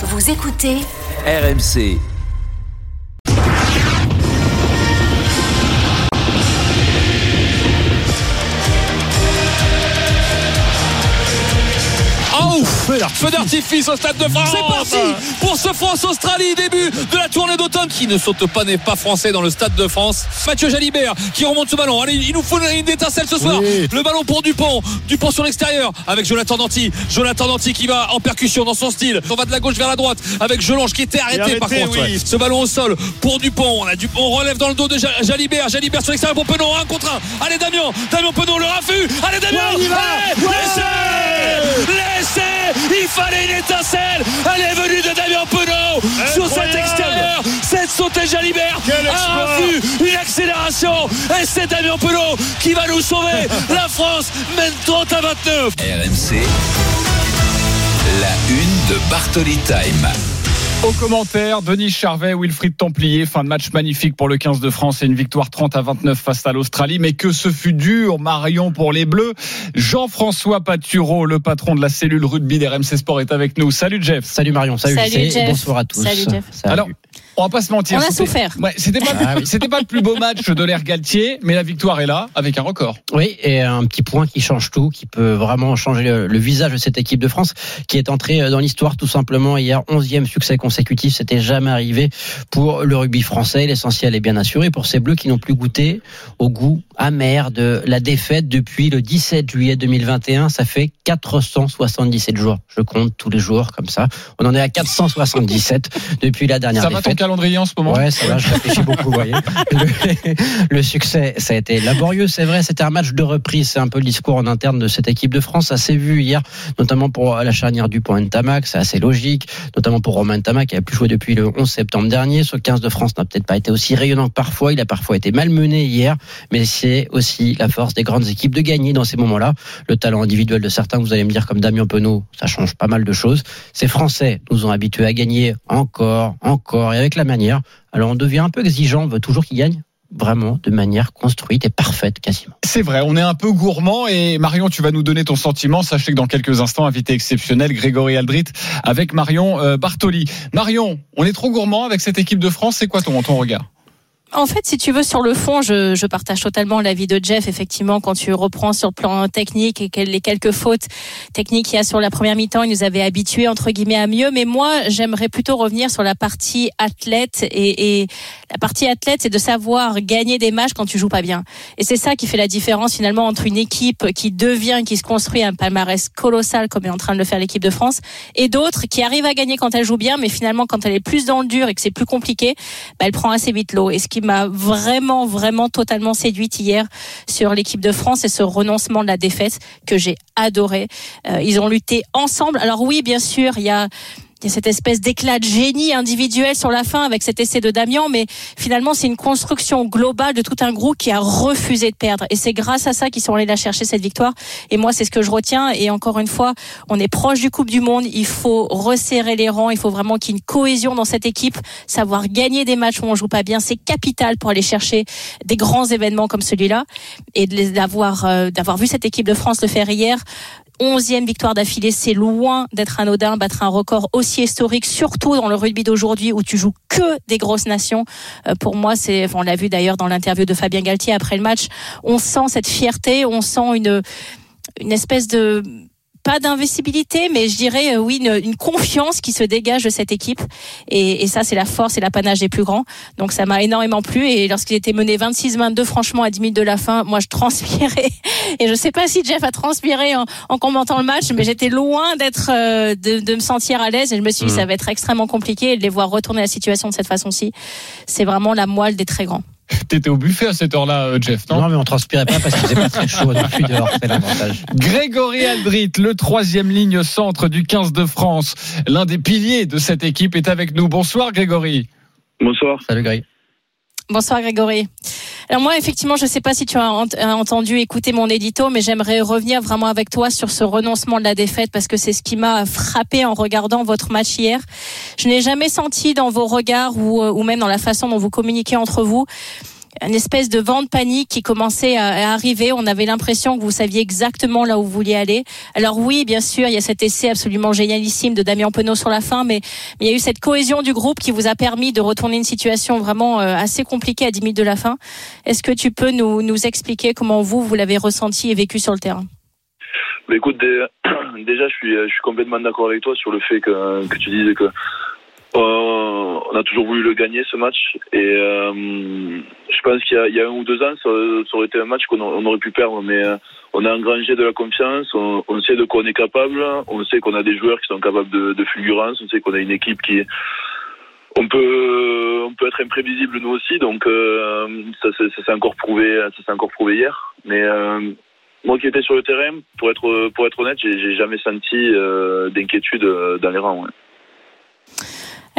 Vous écoutez RMC. Feu d'artifice au Stade de France. C'est parti pour ce France-Australie, début de la tournée d'automne qui ne saute pas, n'est pas français dans le Stade de France. Mathieu Jalibert qui remonte ce ballon. Allez, il nous faut une étincelle ce soir. Le ballon pour Dupont. Dupont sur l'extérieur avec Jonathan Danti. Jonathan Danti qui va en percussion dans son style. On va de la gauche vers la droite avec Jelonge qui était arrêté, par contre. Ce ballon au sol pour Dupont. On, a Dupont, on relève dans le dos de Jalibert. Jalibert sur l'extérieur pour Penon. Un contre un. Allez, Damien. Damien Penon, le raffut. Allez, Damien. Allez, laissez Laissez Il fallait une étincelle. Elle est venue de Damien Penaud. Sur cet extérieur Cette sautée Jalibert a vu une accélération. Et c'est Damien Penaud qui va nous sauver. La France mène 30 à 29 RMC. La une de Bartoli Time. Au commentaire, Denis Charvet, Wilfried Templier, fin de match magnifique pour le 15 de France et une victoire 30 à 29 face à l'Australie. Mais que ce fut dur, Marion, pour les Bleus. Jean-François Patureau, le patron de la cellule rugby d'RMC Sport, est avec nous. Salut Jeff. Salut Marion, salut, Jeff. bonsoir à tous. Salut, Jeff. Salut. Alors, on va pas se mentir. On a souffert. Ouais, c'était pas, Ah oui. c'était pas le plus beau match de l'ère Galtier, mais la victoire est là, avec un record. Oui, et un petit point qui change tout, qui peut vraiment changer le, le visage de cette équipe de France, qui est entrée dans l'histoire tout simplement hier. Onzième succès consécutif, c'était jamais arrivé pour le rugby français. L'essentiel est bien assuré pour ces Bleus qui n'ont plus goûté au goût amer de la défaite depuis le 17 juillet 2021. Ça fait 477 jours. Je compte tous les jours comme ça. On en est à 477 depuis la dernière Ça défaite. Calendrier en ce moment Ouais, ça va, je réfléchis beaucoup, vous voyez. Le, succès, ça a été laborieux, c'est vrai. C'était un match de reprise. C'est un peu le discours en interne de cette équipe de France. Ça s'est vu hier, notamment pour la charnière du point Ntamak. C'est assez logique, notamment pour Romain Ntamak qui a plus joué depuis le 11 septembre dernier. Ce 15 de France n'a peut-être pas été aussi rayonnant que parfois. Il a parfois été malmené hier, mais c'est aussi la force des grandes équipes de gagner dans ces moments-là. Le talent individuel de certains, vous allez me dire comme Damien Penaud, ça change pas mal de choses. Ces Français nous ont habitués à gagner encore, encore et avec manière. Alors on devient un peu exigeant, on veut toujours qu'ils gagnent vraiment de manière construite et parfaite quasiment. C'est vrai, on est un peu gourmand et Marion, tu vas nous donner ton sentiment. Sachez que dans quelques instants, invité exceptionnel, Grégory Aldrit avec Marion euh, Bartoli. Marion, on est trop gourmand avec cette équipe de France. C'est quoi ton, ton regard? En fait, si tu veux, sur le fond, je, je partage totalement l'avis de Jeff. Effectivement, quand tu reprends sur le plan technique et les quelques fautes techniques qu'il y a sur la première mi-temps, il nous avait habitués entre guillemets à mieux. Mais moi, j'aimerais plutôt revenir sur la partie athlète et, et la partie athlète, c'est de savoir gagner des matchs quand tu joues pas bien. Et c'est ça qui fait la différence finalement entre une équipe qui devient, qui se construit un palmarès colossal comme est en train de le faire l'équipe de France, et d'autres qui arrivent à gagner quand elle joue bien, mais finalement quand elle est plus dans le dur et que c'est plus compliqué, bah, elle prend assez vite l'eau. M'a vraiment, vraiment totalement séduite hier sur l'équipe de France, c'est ce renoncement de la défaite que j'ai adoré. Euh, ils ont lutté ensemble. Alors oui, bien sûr, il y a il y a cette espèce d'éclat de génie individuel sur la fin avec cet essai de Damien, mais finalement c'est une construction globale de tout un groupe qui a refusé de perdre. Et c'est grâce à ça qu'ils sont allés la chercher cette victoire. Et moi c'est ce que je retiens. Et encore une fois, on est proche du Coupe du Monde. Il faut resserrer les rangs. Il faut vraiment qu'il y ait une cohésion dans cette équipe. Savoir gagner des matchs où on joue pas bien, c'est capital pour aller chercher des grands événements comme celui-là. Et d'avoir euh, d'avoir vu cette équipe de France le faire hier. Onzième victoire d'affilée, c'est loin d'être anodin, battre un record aussi historique, surtout dans le rugby d'aujourd'hui où tu joues que des grosses nations. Euh, pour moi, c'est, on l'a vu d'ailleurs dans l'interview de Fabien Galtier après le match, on sent cette fierté, on sent une une espèce de pas d'invisibilité, mais je dirais euh, oui une, une confiance qui se dégage de cette équipe. Et, et ça, c'est la force et l'apanage des plus grands. Donc ça m'a énormément plu. Et lorsqu'il était mené 26-22, franchement, à 10 minutes de la fin, moi, je transpirais. Et je sais pas si Jeff a transpiré en, en commentant le match, mais j'étais loin d'être, euh, de, de me sentir à l'aise. Et je me suis dit, ça va être extrêmement compliqué. Et de les voir retourner la situation de cette façon-ci, c'est vraiment la moelle des très grands. T'étais au buffet à cette heure-là, euh, Jeff, non, Non, mais on transpirait pas parce qu'il faisait pas très chaud depuis dehors, c'est l'avantage. Grégory Aldrit, le troisième ligne centre du 15 de France, l'un des piliers de cette équipe, est avec nous. Bonsoir Grégory. Bonsoir. Salut Grégory. Bonsoir Grégory. Alors moi, effectivement, je ne sais pas si tu as as entendu écouter mon édito, mais j'aimerais revenir vraiment avec toi sur ce renoncement de la défaite parce que c'est ce qui m'a frappé en regardant votre match hier. Je n'ai jamais senti dans vos regards ou, euh, ou même dans la façon dont vous communiquez entre vous une espèce de vent de panique qui commençait à, arriver. On avait l'impression que vous saviez exactement là où vous vouliez aller. Alors oui, bien sûr, il y a cet essai absolument génialissime de Damien Penaud sur la fin, mais, il y a eu cette cohésion du groupe qui vous a permis de retourner une situation vraiment euh, assez compliquée à 10 minutes de la fin. Est-ce que tu peux nous, expliquer comment vous, vous l'avez ressenti et vécu sur le terrain? Écoute, déjà, je suis, je suis complètement d'accord avec toi sur le fait que, que tu disais que euh, on a toujours voulu le gagner ce match. Et euh, je pense qu'il y, y, a un ou deux ans ça, ça aurait été un match qu'on aurait pu perdre. Mais euh, on a engrangé de la confiance. On, sait de quoi on est capable. On sait qu'on a des joueurs qui sont capables de, de fulgurance. On sait qu'on a une équipe qui on peut on peut être imprévisible nous aussi. Donc euh, ça, ça s'est encore prouvé ça s'est encore prouvé hier. Mais euh, moi qui étais sur le terrain pour être pour être honnête j'ai jamais senti d'inquiétude dans les rangs.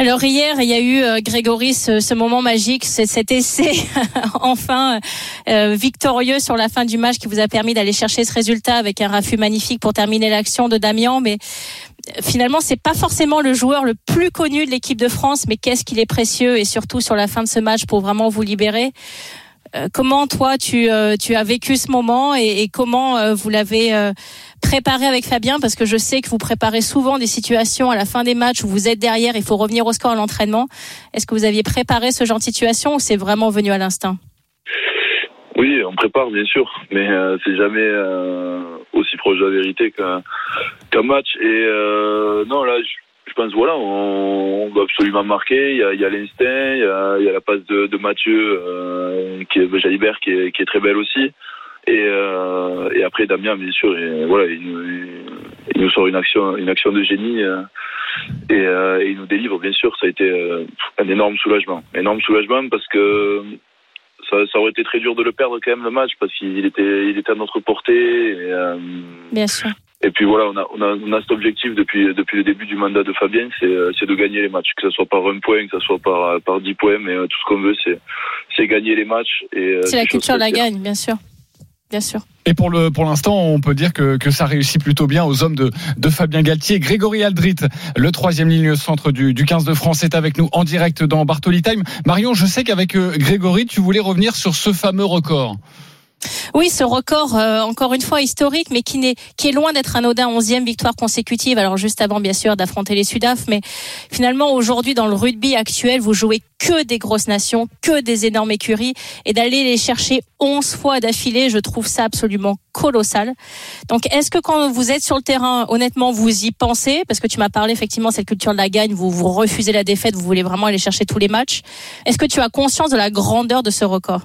Alors hier, il y a eu euh, Grégory ce, moment magique, cet essai enfin euh, victorieux sur la fin du match qui vous a permis d'aller chercher ce résultat avec un raffut magnifique pour terminer l'action de Damien. Mais euh, finalement, c'est pas forcément le joueur le plus connu de l'équipe de France, mais qu'est-ce qu'il est précieux et surtout sur la fin de ce match pour vraiment vous libérer? Euh, comment toi tu, euh, tu as vécu ce moment et, et comment euh, vous l'avez préparé avec Fabien? Parce que je sais que vous préparez souvent des situations à la fin des matchs où vous êtes derrière, il faut revenir au score à l'entraînement. Est-ce que vous aviez préparé ce genre de situation ou c'est vraiment venu à l'instinct? Oui, on prépare bien sûr, mais euh, c'est jamais euh, aussi proche de la vérité qu'un match. Et euh, non, là, je pense voilà, on, on, doit absolument marquer. Il y a, l'instinct, il y a, la passe de, Mathieu, qui est Jalibert, qui est, très belle aussi. Et, euh, après Damien, bien sûr, il nous, sort une action, une action de génie euh, et, euh, et, il nous délivre. Bien sûr, ça a été euh, un énorme soulagement, énorme soulagement parce que ça, aurait été très dur de le perdre quand même le match parce qu'il était, il était à notre portée. Euh, bien sûr. Puis voilà, on a, on a, on a cet objectif depuis, depuis le début du mandat de Fabien, c'est, c'est de gagner les matchs, que ce soit par un point, que ce soit par, par 10 points, mais tout ce qu'on veut, c'est, c'est gagner les matchs. Et, c'est la culture de la gagne, bien sûr bien sûr. Et pour le pour l'instant, on peut dire que, que ça réussit plutôt bien aux hommes de, de Fabien Galtier. Grégory Aldrit, le troisième ligne centre du, du 15 de France, est avec nous en direct dans Bartoli Time. Marion, je sais qu'avec Grégory, tu voulais revenir sur ce fameux record. Oui, ce record, euh, encore une fois historique, mais qui, n'est, qui est loin d'être anodin. Onzième victoire consécutive. Alors juste avant, bien sûr, d'affronter les Sudaf, mais finalement aujourd'hui, dans le rugby actuel, vous jouez que des grosses nations, que des énormes écuries, et d'aller les chercher onze fois d'affilée, je trouve ça absolument colossal. Donc, est-ce que quand vous êtes sur le terrain, honnêtement, vous y pensez? Parce que tu m'as parlé effectivement cette culture de la gagne, vous refusez la défaite, vous voulez vraiment aller chercher tous les matchs. Est-ce que tu as conscience de la grandeur de ce record?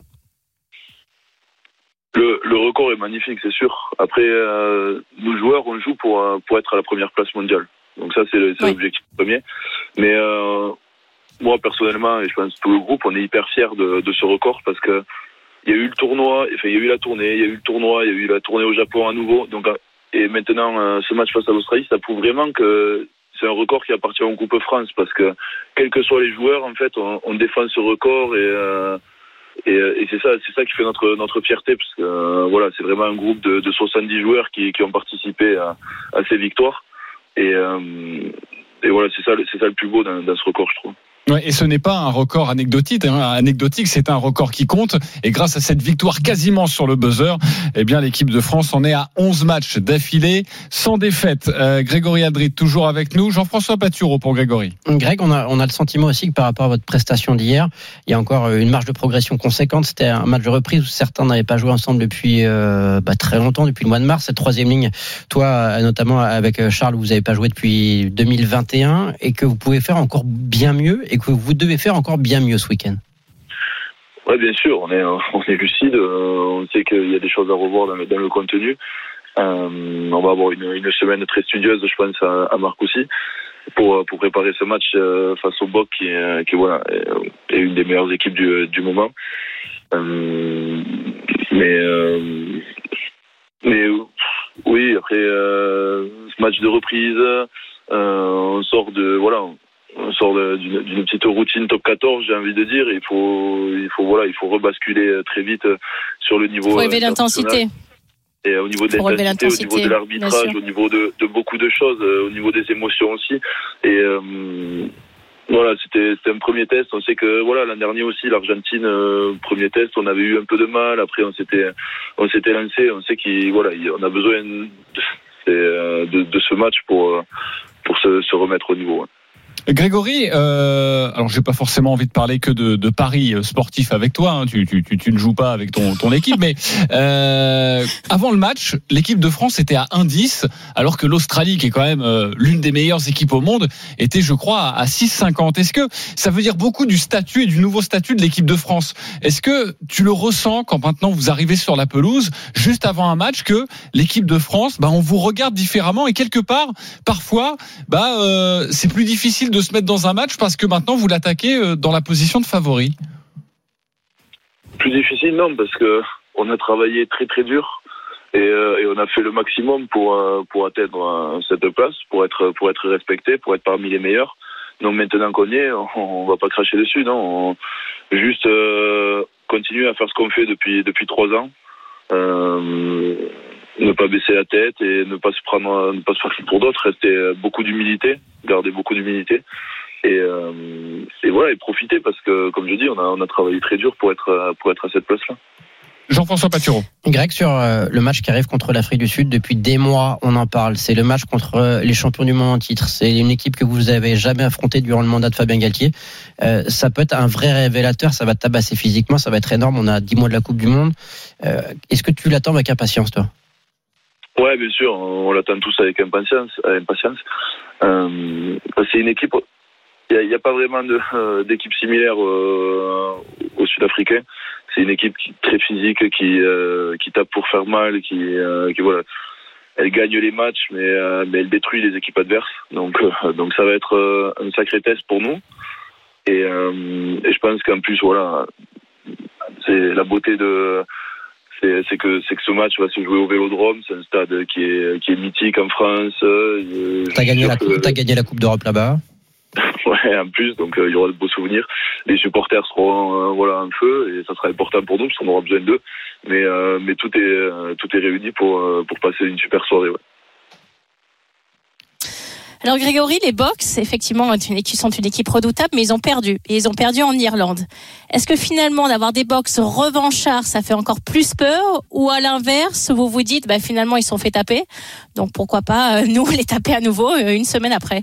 Le, le, record est magnifique, c'est sûr. Après, euh, nos joueurs, on joue pour, euh, pour être à la première place mondiale. Donc ça, c'est l'objectif oui. premier. Mais euh, moi, personnellement, et je pense tout le groupe, on est hyper fiers de, de ce record parce que il y a eu le tournoi, enfin, il y a eu la tournée, il y a eu le tournoi, il y a eu la tournée au Japon à nouveau. Donc, et maintenant, euh, ce match face à l'Australie, ça prouve vraiment que c'est un record qui appartient au groupe France parce que, quels que soient les joueurs, en fait, on, on défend ce record et euh, et, et c'est ça, c'est ça qui fait notre notre fierté, parce que euh, voilà, c'est vraiment un groupe de, de 70 joueurs qui, qui ont participé à, à ces victoires. Et, euh, et voilà, c'est ça, c'est ça le plus beau dans, dans ce record, je trouve. Ouais, et ce n'est pas un record anecdotique, hein. anecdotique, c'est un record qui compte. Et grâce à cette victoire quasiment sur le buzzer, eh bien l'équipe de France en est à 11 matchs d'affilée, sans défaite. Euh, Grégory Aldrit toujours avec nous. Jean-François Patureau pour Grégory. Greg, on a, on a le sentiment aussi que par rapport à votre prestation d'hier, il y a encore une marge de progression conséquente. C'était un match de reprise où certains n'avaient pas joué ensemble depuis euh, bah, très longtemps, depuis le mois de mars. Cette troisième ligne, toi notamment avec Charles, vous n'avez pas joué depuis 2021 et que vous pouvez faire encore bien mieux que vous devez faire encore bien mieux ce week-end. Oui, bien sûr, on est, on est lucide, on sait qu'il y a des choses à revoir dans le, contenu. Euh, on va avoir une, semaine très studieuse, je pense, à, Marc aussi, pour, préparer ce match euh, face au BOC, qui, est une des meilleures équipes du, moment. Euh, mais, euh, mais oui, après ce match de reprise, on sort de voilà, sort d'une petite routine top 14, j'ai envie de dire. Il faut, il faut voilà, il faut rebasculer très vite sur le niveau. Faut élever l'intensité. Et au niveau de l'intensité, au niveau de l'arbitrage, au niveau de, de, beaucoup de choses, au niveau des émotions aussi. Et euh, voilà, c'était c'était un premier test. On sait que voilà l'an dernier aussi l'Argentine euh, premier test, on avait eu un peu de mal. Après on s'était on s'était lancé. On sait qu'il voilà il- on a besoin de, de, de ce match pour euh, pour se, se remettre au niveau. hein. Grégory, euh, alors j'ai pas forcément envie de parler que de, de paris euh, sportifs avec toi. hein. Tu, tu, tu, tu ne joues pas avec ton, ton équipe, mais euh, avant le match, l'équipe de France était à 1,10, alors que l'Australie, qui est quand même euh, l'une des meilleures équipes au monde, était, je crois, à 6,50. Est-ce que ça veut dire beaucoup du statut et du nouveau statut de l'équipe de France? Est-ce que tu le ressens quand maintenant vous arrivez sur la pelouse, juste avant un match, que l'équipe de France, bah, on vous regarde différemment et quelque part, parfois, bah, euh, c'est plus difficile de se mettre dans un match parce que maintenant vous l'attaquez euh, dans la position de favori. Plus difficile non parce que on a travaillé très très dur et, euh, on a fait le maximum pour euh, pour atteindre cette place, pour être pour être respecté, pour être parmi les meilleurs. Donc maintenant qu'on y est, on, on va pas cracher dessus, non. On, juste continuer à faire ce qu'on fait depuis depuis trois ans. Ne pas baisser la tête et ne pas se prendre ne pas se faire pour d'autres, rester euh, beaucoup d'humilité, garder beaucoup d'humilité et, euh, et voilà et profiter parce que comme je dis on a on a travaillé très dur pour être euh, pour être à cette place là. Jean-François Patureau. Greg, sur euh, le match qui arrive contre l'Afrique du Sud, depuis des mois, on en parle. C'est le match contre les champions du monde en titre. C'est une équipe que vous avez jamais affrontée durant le mandat de Fabien Galtier. Euh, ça peut être un vrai révélateur. Ça va te tabasser physiquement. Ça va être énorme. On a 10 mois de la Coupe du Monde. Euh, Est-ce que tu l'attends avec impatience, toi? Ouais, bien sûr, on l'attend tous avec impatience. impatience. Euh, c'est une équipe. Il n'y a, pas vraiment euh, d'équipe similaire euh, aux Sud-Africains. C'est une équipe qui, très physique, qui euh, qui tape pour faire mal, qui, voilà. Elle gagne les matchs, mais, mais elle détruit les équipes adverses. Donc donc ça va être un sacré test pour nous. Et, et je pense qu'en plus voilà, c'est la beauté de c'est c'est que c'est que ce match va se jouer au Vélodrome, c'est un stade qui est qui est mythique en France. Euh, T'as gagné la coupe, gagné la Coupe d'Europe là-bas. Ouais, en plus, donc euh, il y aura de beaux souvenirs. Les supporters seront euh, voilà en feu et ça sera important pour nous parce qu'on aura besoin d'eux. Mais euh, mais tout est tout est réuni pour pour passer une super soirée. Ouais. Alors Grégory, les Box, effectivement, sont une équipe redoutable, mais ils ont perdu. Et ils ont perdu en Irlande. Est-ce que finalement, d'avoir des Box revanchards, ça fait encore plus peur? Ou à l'inverse, vous vous dites, bah, finalement, ils sont fait taper. Donc pourquoi pas, euh, nous, les taper à nouveau euh, une semaine après?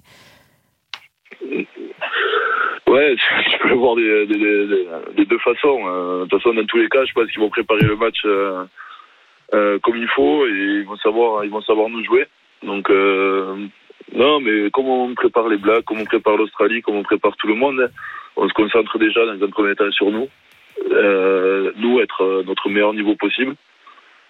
Ouais, tu peux le voir des, deux façons. euh. De toute façon, dans tous les cas, je pense qu'ils vont préparer le match euh, comme il faut et ils vont savoir, ils vont savoir nous jouer. Donc non, mais comme on prépare les Blacks, comme on prépare l'Australie, comme on prépare tout le monde, on se concentre déjà dans un premier temps sur nous, euh, nous être à notre meilleur niveau possible.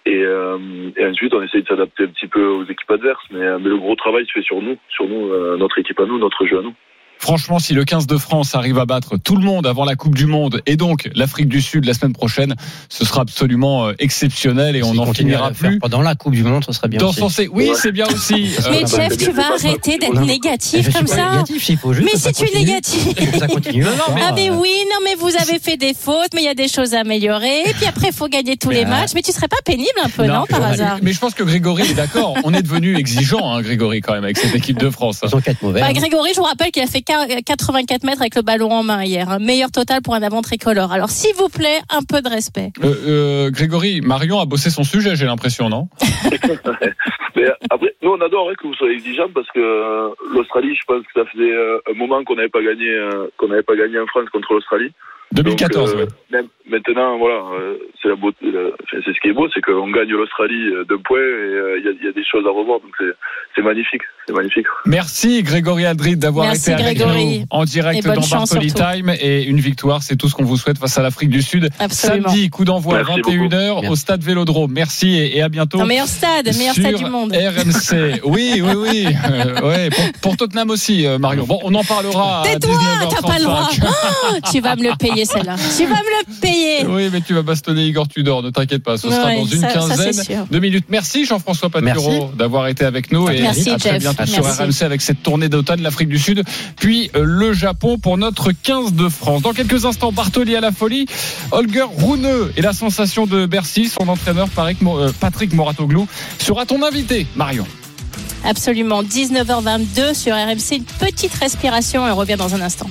Et, euh, ensuite, on essaye de s'adapter un petit peu aux équipes adverses, mais, le gros travail se fait sur nous, sur nous, euh, notre équipe à nous, notre jeu à nous. Franchement, si le 15 de France arrive à battre tout le monde avant la Coupe du Monde et donc l'Afrique du Sud la semaine prochaine, ce sera absolument euh, exceptionnel et on n'en finira plus. Pendant la Coupe du Monde, ce serait bien. Dans aussi. son sens- oui, Ouais. c'est bien aussi. Euh, Mais bah, Jeff, tu vas arrêter d'être Non. Négatif je suis comme ça négatif, il faut juste Mais si tu es négatif ça continue. Non, non, mais- Ah mais oui, non mais vous avez fait des fautes, mais il y a des choses à améliorer. Et puis après, il faut gagner tous les matchs. Mais tu serais pas pénible un peu, non, par mais- hasard Mais je pense que Grégory est d'accord. On est devenu exigeant, hein, Grégory, quand même, avec cette équipe de France. Ils ont quatre mauvais. Bah, hein. Grégory, je vous rappelle qu'il a fait 84 mètres avec le ballon en main hier. Un meilleur total pour un avant tricolore. Alors, s'il vous plaît, un peu de respect. Euh, euh, Grégory, Marion a bossé son sujet, j'ai l'impression, non? Mais après, nous, on adore hein, que vous soyez exigeants parce que euh, l'Australie, je pense que ça faisait un moment qu'on n'avait pas gagné, qu'on n'avait pas gagné en France contre l'Australie. 2014, Donc, euh, ouais. même maintenant, voilà, euh, c'est la beauté, la- enfin, c'est ce qui est beau, c'est qu'on gagne l'Australie euh, d'un point et euh, il y, a, il y a des choses à revoir. Donc c'est, c'est magnifique, c'est magnifique. Merci Grégory Aldrid d'avoir Merci, été avec Grégory. nous en direct dans Bartoli. Time et une victoire, c'est tout ce qu'on vous souhaite face à l'Afrique du Sud. Absolument. Samedi, coup d'envoi à Merci 21h au stade Vélodrome. Merci et, et à bientôt. Non, meilleur stade, meilleur stade du monde. RMC. Oui, oui, oui. Euh, ouais, pour, pour Tottenham aussi, euh, Marion. Bon, on en parlera Tais-toi, 19h35. t'as pas le droit. Oh, tu vas me le payer celle-là. Tu vas me le payer. Oui, mais tu vas bastonner Igor Tudor, ne t'inquiète pas, ce sera dans une ça- quinzaine de minutes. Merci Jean-François Paturo d'avoir été avec nous et Merci, à très Jeff. bientôt sur. RMC avec cette tournée d'automne, l'Afrique du Sud, puis euh, le Japon pour notre 15 de France. Dans quelques instants, Bartoli à la folie, Holger Rouneux et la sensation de Bercy, son entraîneur Patrick euh, Patrick Moratoglou sera ton invité, Marion. Absolument. 19h22 sur RMC. Une petite respiration et on revient dans un instant.